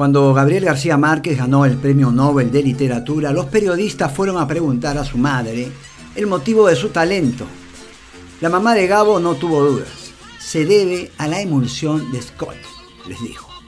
Cuando Gabriel García Márquez ganó el Premio Nobel de Literatura, los periodistas fueron a preguntar a su madre el motivo de su talento. La mamá de Gabo no tuvo dudas. Se debe a la emulsión de Scott, les dijo.